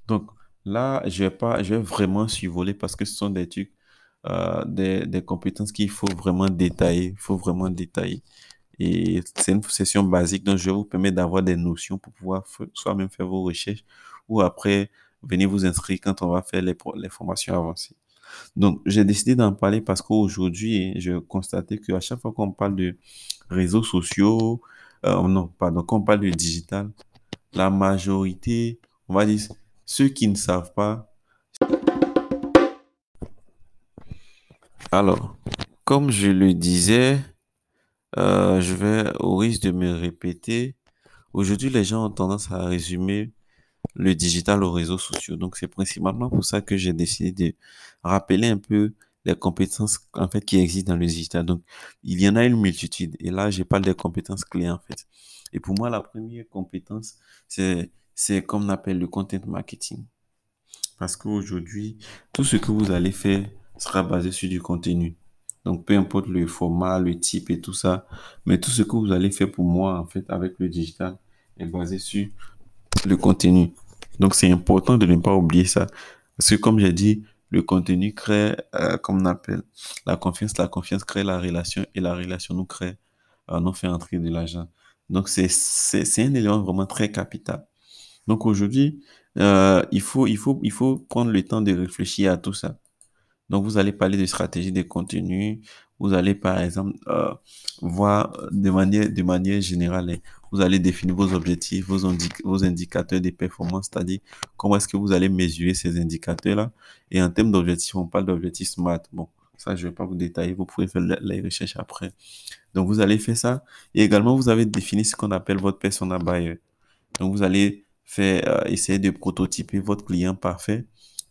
Donc là, je vais pas, je vais vraiment survoler parce que ce sont des trucs, euh, des, compétences qu'il faut vraiment détailler, il faut vraiment détailler. Et c'est une session basique, donc je vais vous permettre d'avoir des notions pour pouvoir soit même faire vos recherches ou après venez vous inscrire quand on va faire les formations avancées. Donc, j'ai décidé d'en parler parce qu'aujourd'hui, je constatais qu'à chaque fois qu'on parle de réseaux sociaux, euh, non, pardon, qu'on parle de digital, la majorité, on va dire, ceux qui ne savent pas. Alors, comme je le disais, euh, je vais, au risque de me répéter, aujourd'hui, les gens ont tendance à résumer le digital aux réseaux sociaux. Donc, c'est principalement pour ça que j'ai décidé de rappeler un peu les compétences en fait qui existent dans le digital. Donc, il y en a une multitude. Et là, je parle des compétences clés en fait. Et pour moi, la première compétence, c'est c'est comme on appelle le content marketing. Parce qu'aujourd'hui, tout ce que vous allez faire sera basé sur du contenu. Donc, peu importe le format, le type et tout ça, mais tout ce que vous allez faire pour moi, en fait, avec le digital, est basé sur le contenu. Donc, c'est important de ne pas oublier ça. Parce que, comme j'ai dit, le contenu crée, euh, comme on appelle, la confiance. La confiance crée la relation et la relation nous crée, euh, nous fait entrer de l'argent. Donc, c'est, un élément vraiment très capital. Donc, aujourd'hui, euh, il faut, il faut, il faut prendre le temps de réfléchir à tout ça. Donc, vous allez parler de stratégie de contenu. Vous allez, par exemple, euh, voir de manière, de manière générale, hein, vous allez définir vos objectifs, vos, vos indicateurs de performance, c'est-à-dire comment est-ce que vous allez mesurer ces indicateurs-là. Et en termes d'objectifs, on parle d'objectifs SMART. Bon, ça, je ne vais pas vous détailler, vous pouvez faire les recherches après. Donc, vous allez faire ça. Et également, vous avez défini ce qu'on appelle votre persona buyer. Donc, vous allez faire, euh, essayer de prototyper votre client parfait.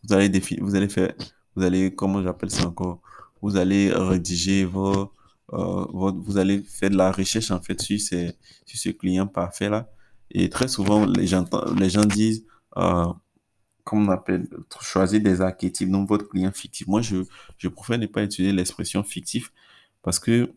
Vous allez vous allez faire vous allez, comment j'appelle ça encore, vous allez rédiger vos, euh, vous allez faire de la recherche en fait sur, ces, sur ce client parfait là. Et très souvent, les gens, les gens disent, euh, comment on appelle, choisir des archétypes, donc votre client fictif. Moi, je, je préfère ne pas utiliser l'expression fictif parce que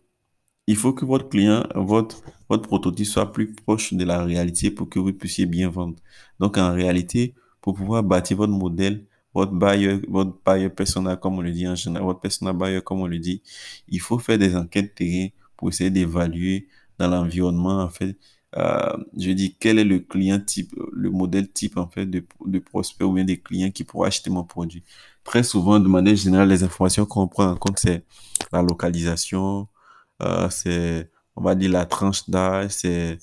il faut que votre client, votre, votre prototype soit plus proche de la réalité pour que vous puissiez bien vendre. Donc, en réalité, pour pouvoir bâtir votre modèle, votre buyer, votre buyer persona, comme on le dit en général, votre persona buyer, comme on le dit, il faut faire des enquêtes terrain pour essayer d'évaluer dans l'environnement, en fait, euh, je dis, quel est le client type, le modèle type, en fait, de, de prospect ou bien des clients qui pourraient acheter mon produit? Très souvent, de manière générale, les informations qu'on prend en compte, c'est la localisation, euh, c'est, on va dire, la tranche d'âge, c'est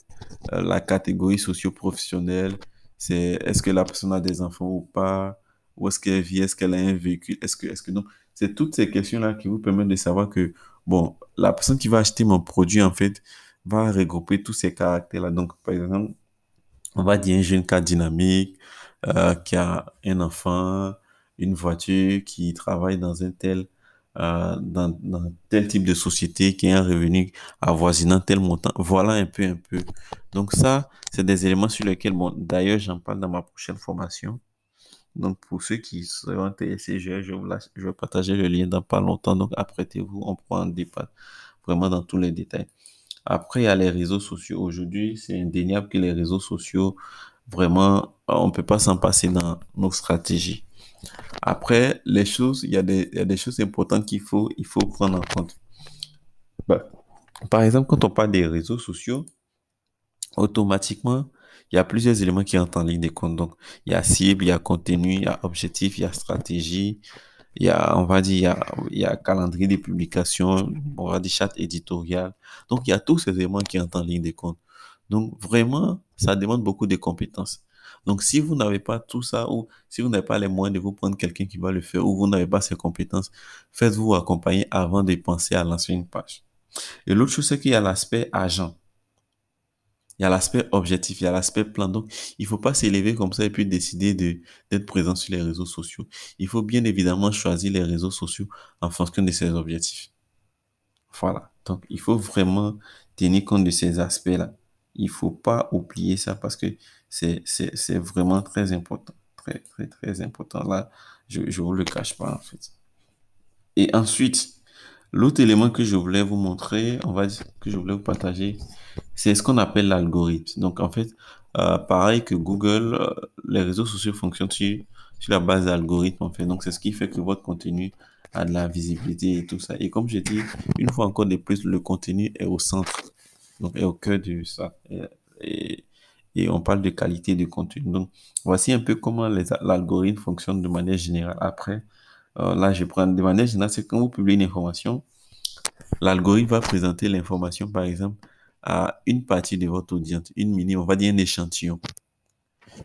euh, la catégorie socio-professionnelle, c'est est-ce que la personne a des enfants ou pas, où est-ce qu'elle vit, est-ce qu'elle a un véhicule, est-ce que, est-ce que non? C'est toutes ces questions-là qui vous permettent de savoir que, bon, la personne qui va acheter mon produit, en fait, va regrouper tous ces caractères-là. Donc, par exemple, on va dire un jeune cas dynamique, euh, qui a un enfant, une voiture, qui travaille dans un tel, euh, dans, tel type de société, qui a un revenu avoisinant tel montant. Voilà un peu, un peu. Donc ça, c'est des éléments sur lesquels, bon, d'ailleurs, j'en parle dans ma prochaine formation. Donc, pour ceux qui seront intéressés, je, vais partager le lien dans pas longtemps. Donc, apprêtez-vous, on pourra en débattre vraiment dans tous les détails. Après, il y a les réseaux sociaux. Aujourd'hui, c'est indéniable que les réseaux sociaux, vraiment, on ne peut pas s'en passer dans nos stratégies. Après, les choses, il y a des, il y a des choses importantes qu'il faut, il faut prendre en compte. Bah, par exemple, quand on parle des réseaux sociaux, automatiquement, il y a plusieurs éléments qui entrent en ligne de compte. Donc, il y a cible, il y a contenu, il y a objectif, il y a stratégie, il y a, on va dire, il y a, il y a calendrier de publication, on va dire chat éditorial. Donc, il y a tous ces éléments qui entrent en ligne de compte. Donc, vraiment, ça demande beaucoup de compétences. Donc, si vous n'avez pas tout ça, ou si vous n'avez pas les moyens de vous prendre quelqu'un qui va le faire, ou vous n'avez pas ces compétences, faites-vous accompagner avant de penser à lancer une page. Et l'autre chose, c'est qu'il y a l'aspect agent il y a l'aspect objectif, il y a l'aspect plan. Donc, il faut pas s'élever comme ça et puis décider de d'être présent sur les réseaux sociaux. Il faut bien évidemment choisir les réseaux sociaux en fonction de ses objectifs. Voilà. Donc, il faut vraiment tenir compte de ces aspects-là. Il faut pas oublier ça parce que c'est vraiment très important. Très, très, très important. Là, je ne vous le cache pas, en fait. Et ensuite, L'autre élément que je voulais vous montrer, on va dire que je voulais vous partager, c'est ce qu'on appelle l'algorithme. Donc en fait, euh, pareil que Google, euh, les réseaux sociaux fonctionnent sur, sur la base d'algorithmes en fait. Donc c'est ce qui fait que votre contenu a de la visibilité et tout ça. Et comme j'ai dit, une fois encore de plus, le contenu est au centre, donc est au cœur de ça. Et, et on parle de qualité de contenu. Donc, voici un peu comment l'algorithme fonctionne de manière générale. Après, euh, là, je prends de manière générale, c'est quand vous publiez une information, l'algorithme va présenter l'information, par exemple, à une partie de votre audience, une mini, on va dire un échantillon.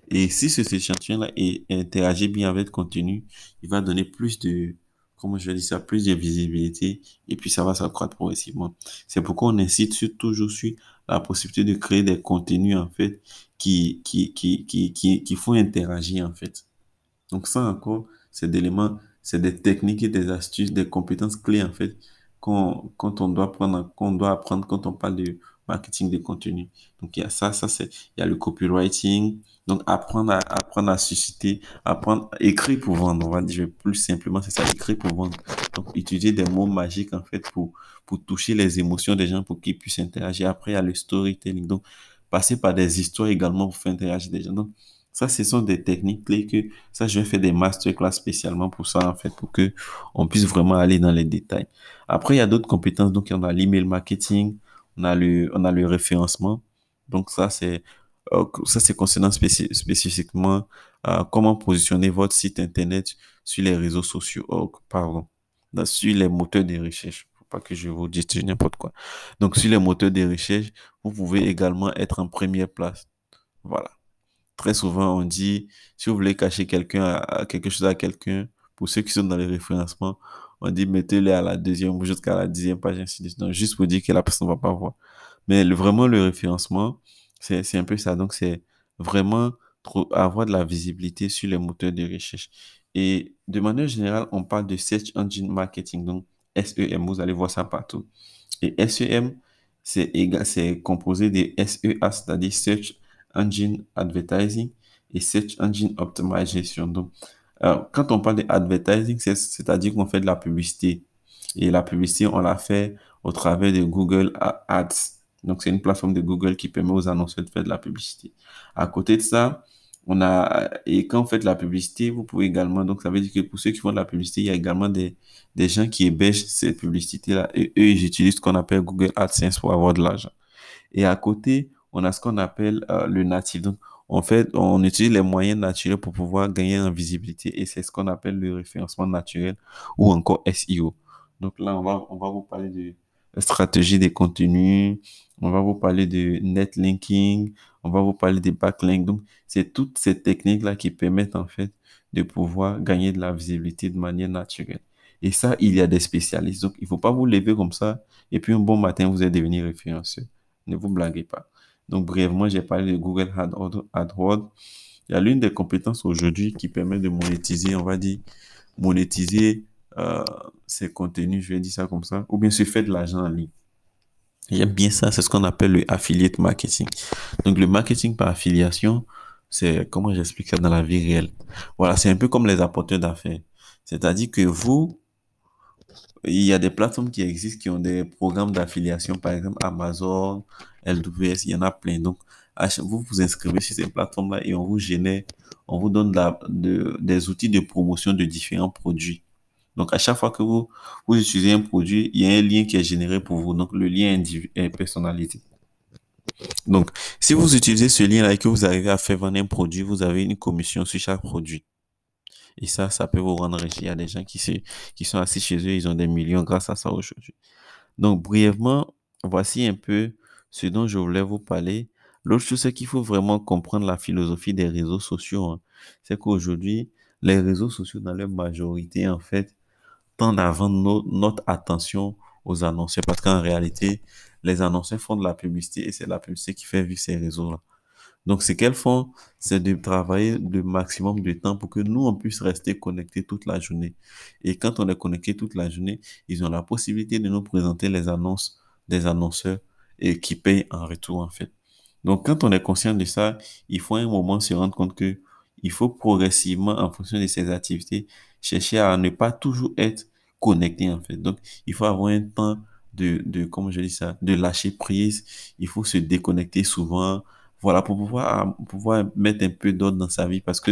Et si cet échantillon-là interagit bien avec le contenu, il va donner plus de, comment je vais dire ça, plus de visibilité et puis ça va s'accroître progressivement. C'est pourquoi on incite toujours sur la possibilité de créer des contenus, en fait, qui, qui, qui, qui, qui, qui font interagir, en fait. Donc ça encore, c'est des éléments, c'est des techniques et des astuces, des compétences clés, en fait, quand, quand on doit prendre, qu'on doit apprendre quand on parle de marketing des contenus. Donc, il y a ça, ça c'est, il y a le copywriting. Donc, apprendre à, apprendre à susciter, apprendre, écrire pour vendre. On va dire plus simplement, c'est ça, écrire pour vendre. Donc, utiliser des mots magiques, en fait, pour, pour toucher les émotions des gens, pour qu'ils puissent interagir. Après, il y a le storytelling. Donc, passer par des histoires également pour faire interagir des gens. Donc, ça, ce sont des techniques clés que, ça, je vais faire des masterclass spécialement pour ça, en fait, pour que on puisse vraiment aller dans les détails. Après, il y a d'autres compétences. Donc, il y en a l'email marketing, on a le, on a le référencement. Donc ça, c'est euh, ça c'est concernant spécifiquement euh, comment positionner votre site internet sur les réseaux sociaux, oh, pardon, sur les moteurs de recherche. Faut pas que je vous dise n'importe quoi. Donc sur les moteurs de recherche, vous pouvez également être en première place. Voilà. Très souvent, on dit, si vous voulez cacher quelque chose à quelqu'un, pour ceux qui sont dans les référencements, on dit mettez-les à la deuxième ou jusqu'à la dixième page, ainsi de suite. Donc, juste pour dire que la personne ne va pas voir. Mais vraiment, le référencement, c'est un peu ça. Donc, c'est vraiment avoir de la visibilité sur les moteurs de recherche. Et de manière générale, on parle de Search Engine Marketing, donc SEM, vous allez voir ça partout. Et SEM, c'est composé de SEA, c'est-à-dire Search Engine Advertising et Search Engine Optimization. Donc, quand on parle d'advertising, c'est-à-dire qu'on fait de la publicité. Et la publicité, on la fait au travers de Google Ads. Donc, c'est une plateforme de Google qui permet aux annonceurs de faire de la publicité. À côté de ça, on a, et quand vous faites de la publicité, vous pouvez également, donc ça veut dire que pour ceux qui font de la publicité, il y a également des, gens qui hébergent cette publicité-là. Et eux, ils utilisent ce qu'on appelle Google AdSense pour avoir de l'argent. Et à côté, on a ce qu'on appelle euh, le. Donc, en fait, on utilise les moyens naturels pour pouvoir gagner en visibilité et c'est ce qu'on appelle le référencement naturel ou encore SEO. Donc là, on va, on va vous parler de stratégie des contenus, on va vous parler de netlinking, on va vous parler des backlinks. Donc, c'est toutes ces techniques-là qui permettent en fait de pouvoir gagner de la visibilité de manière naturelle. Et ça, il y a des spécialistes. Donc, il ne faut pas vous lever comme ça et puis un bon matin, vous êtes devenu référenceur. Ne vous blaguez pas. Donc, brièvement, j'ai parlé de Google AdWords. Il y a l'une des compétences aujourd'hui qui permet de monétiser, on va dire, monétiser euh, ses contenus, je vais dire ça comme ça, ou bien se faire de l'argent en ligne. J'aime bien ça, c'est ce qu'on appelle le affiliate marketing. Donc, le marketing par affiliation, c'est comment j'explique ça dans la vie réelle? Voilà, c'est un peu comme les apporteurs d'affaires. C'est-à-dire que vous, il y a des plateformes qui existent qui ont des programmes d'affiliation, par exemple Amazon, LWS, il y en a plein. Donc, vous vous inscrivez sur ces plateformes-là et on vous génère, on vous donne des outils de promotion de différents produits. Donc, à chaque fois que vous, vous utilisez un produit, il y a un lien qui est généré pour vous. Donc, le lien est personnalisé. Donc, si vous utilisez ce lien-là et que vous arrivez à faire vendre un produit, vous avez une commission sur chaque produit. Et ça, ça peut vous rendre riche. Il y a des gens qui, qui sont assis chez eux, ils ont des millions grâce à ça aujourd'hui. Donc, brièvement, voici un peu ce dont je voulais vous parler. L'autre chose, c'est qu'il faut vraiment comprendre la philosophie des réseaux sociaux. Hein. C'est qu'aujourd'hui, les réseaux sociaux, dans leur majorité, en fait, tendent à vendre notre attention aux annonceurs. Parce qu'en réalité, les annonceurs font de la publicité et c'est la publicité qui fait vivre ces réseaux-là. Donc, ce qu'elles font, c'est de travailler le maximum de temps pour que nous, on puisse rester connectés toute la journée. Et quand on est connecté toute la journée, ils ont la possibilité de nous présenter les annonces des annonceurs et qui payent en retour, en fait. Donc, quand on est conscient de ça, il faut un moment se rendre compte que il faut progressivement, en fonction de ses activités, chercher à ne pas toujours être connecté, en fait. Donc, il faut avoir un temps de, de, comment je dis ça, de lâcher prise. Il faut se déconnecter souvent, voilà, pour pouvoir, pouvoir mettre un peu d'ordre dans sa vie parce que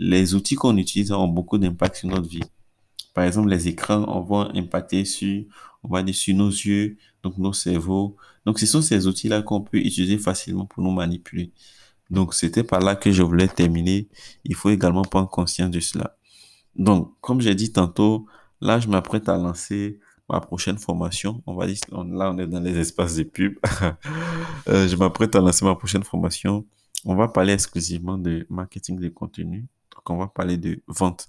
les outils qu'on utilise ont beaucoup d'impact sur notre vie. Par exemple, les écrans, on va impacter sur, on va sur nos yeux, donc nos cerveaux. Donc, ce sont ces outils-là qu'on peut utiliser facilement pour nous manipuler. Donc, c'était par là que je voulais terminer. Il faut également prendre conscience de cela. Donc, comme j'ai dit tantôt, là, je m'apprête à lancer ma prochaine formation. On va dire, là, on est dans les espaces de pub. Euh, je m'apprête à lancer ma prochaine formation. On va parler exclusivement de marketing de contenu. Donc, on va parler de vente.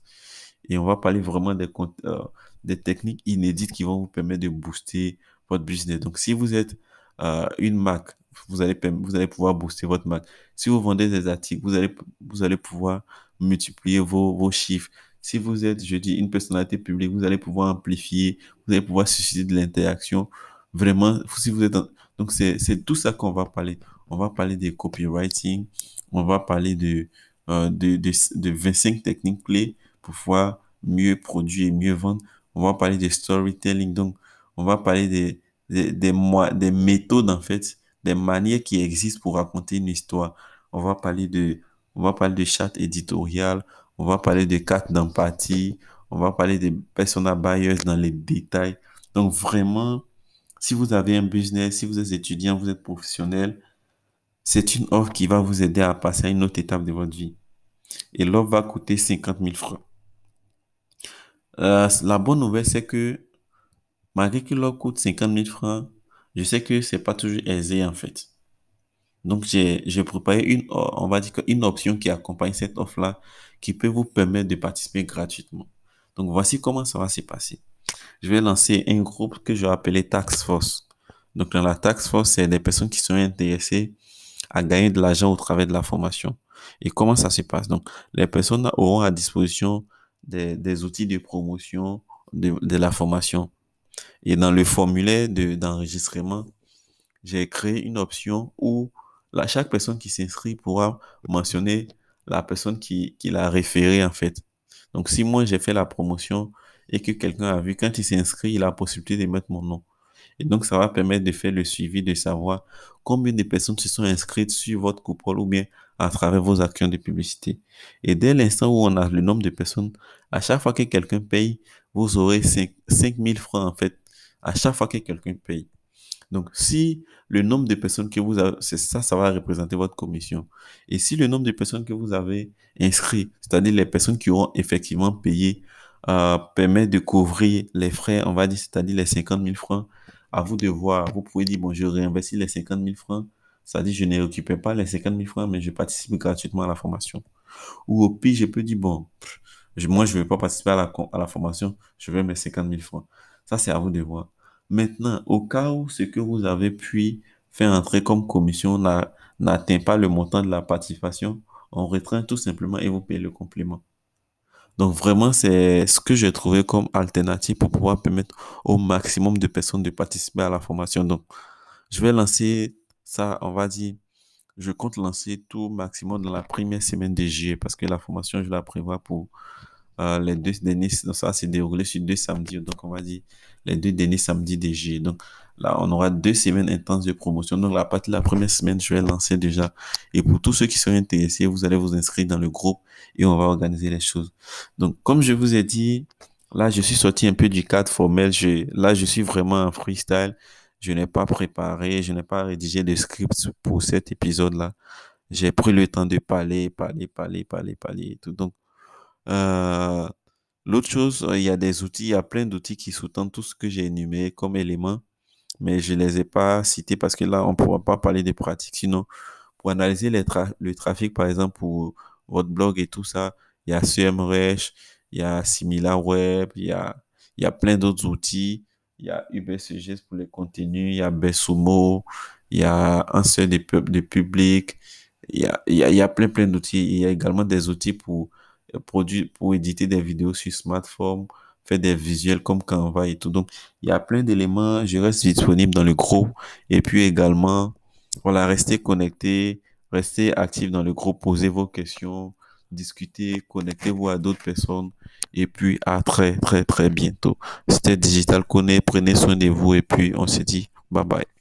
Et on va parler vraiment des, euh, des techniques inédites qui vont vous permettre de booster votre business. Donc, si vous êtes euh, une marque, vous allez, vous allez pouvoir booster votre marque. Si vous vendez des articles, vous allez, vous allez pouvoir multiplier vos, vos chiffres. Si vous êtes, je dis, une personnalité publique, vous allez pouvoir amplifier, vous allez pouvoir susciter de l'interaction. Vraiment, si vous êtes... Donc, c'est tout ça qu'on va parler. On va parler des copywriting, on va parler de, euh, de, de, de 25 techniques clés pour pouvoir mieux produire et mieux vendre. On va parler de storytelling. Donc, on va parler des, des, des, des méthodes, en fait, des manières qui existent pour raconter une histoire. On va parler de, on va parler de chat éditorial, on va parler de cartes d'empathie, on va parler des persona buyers dans les détails. Donc vraiment, si vous avez un business, si vous êtes étudiant, vous êtes professionnel, c'est une offre qui va vous aider à passer à une autre étape de votre vie. Et l'offre va coûter 50 000 francs. Euh, la bonne nouvelle, c'est que malgré que l'offre coûte 50 000 francs, je sais que c'est pas toujours aisé en fait. Donc, j'ai préparé une, on va dire une option qui accompagne cette offre-là qui peut vous permettre de participer gratuitement. Donc, voici comment ça va se passer. Je vais lancer un groupe que je vais appeler Tax Force. Donc, dans la Tax Force, c'est des personnes qui sont intéressées à gagner de l'argent au travers de la formation. Et comment ça se passe? Donc, les personnes auront à disposition des, outils de promotion de, la formation. Et dans le formulaire d'enregistrement, j'ai créé une option où chaque personne qui s'inscrit pourra mentionner la personne qui, qui l'a référé en fait. Donc si moi j'ai fait la promotion et que quelqu'un a vu, quand il s'inscrit, il a la possibilité de mettre mon nom. Et donc ça va permettre de faire le suivi, de savoir combien de personnes se sont inscrites sur votre coupole ou bien à travers vos actions de publicité. Et dès l'instant où on a le nombre de personnes, à chaque fois que quelqu'un paye, vous aurez 5, 000 francs en fait, à chaque fois que quelqu'un paye. Donc, si le nombre de personnes que vous avez, c'est ça, ça va représenter votre commission. Et si le nombre de personnes que vous avez inscrit, c'est-à-dire les personnes qui auront effectivement payé, euh, permet de couvrir les frais, on va dire, c'est-à-dire les 50 000 francs, à vous de voir. Vous pouvez dire, bon, je réinvestis les 50 000 francs, c'est-à-dire, je ne récupère pas les 50 000 francs, mais je participe gratuitement à la formation. Ou au pire, je peux dire, bon, moi, je ne vais pas participer à la, à la formation, je vais mes 50 000 francs. Ça, c'est à vous de voir. Maintenant, au cas où ce que vous avez pu faire entrer comme commission n'atteint pas le montant de la participation, on retient tout simplement et vous payez le complément. Donc vraiment, c'est ce que j'ai trouvé comme alternative pour pouvoir permettre au maximum de personnes de participer à la formation. Donc, je vais lancer ça, on va dire, je compte lancer tout maximum dans la première semaine de juillet parce que la formation, je la prévois pour euh, les deux derniers, ça s'est déroulé sur deux samedis, donc on va dire les deux derniers samedis des Donc là, on aura deux semaines intenses de promotion. Donc la partie de la première semaine, je vais lancer déjà. Et pour tous ceux qui sont intéressés, vous allez vous inscrire dans le groupe et on va organiser les choses. Donc comme je vous ai dit, là, je suis sorti un peu du cadre formel. Je, là, je suis vraiment en freestyle. Je n'ai pas préparé, je n'ai pas rédigé de script pour cet épisode-là. J'ai pris le temps de parler, parler, parler, parler, parler et tout. Donc, euh, l'autre chose, il y a des outils, il y a plein d'outils qui sous-tendent tout ce que j'ai énuméré comme éléments, mais je les ai pas cités parce que là, on ne pourra pas parler des pratiques. Sinon, pour analyser le trafic, par exemple, pour votre blog et tout ça, il y a SEMrush, il y a SimilarWeb, il y a, il y a plein d'autres outils. Il y a UberSuggest pour les contenus, il y a Bessumo, il y a un seul de, de public, il y a, il y a, il y a plein, plein d'outils. Il y a également des outils pour produit pour éditer des vidéos sur smartphone, faire des visuels comme Canva et tout. Donc, il y a plein d'éléments. Je reste disponible dans le groupe. Et puis également, voilà, restez connectés, restez actifs dans le groupe, posez vos questions, discutez, connectez-vous à d'autres personnes. Et puis, à très, très, très bientôt. C'était Digital Connect. Prenez soin de vous et puis on se dit bye bye.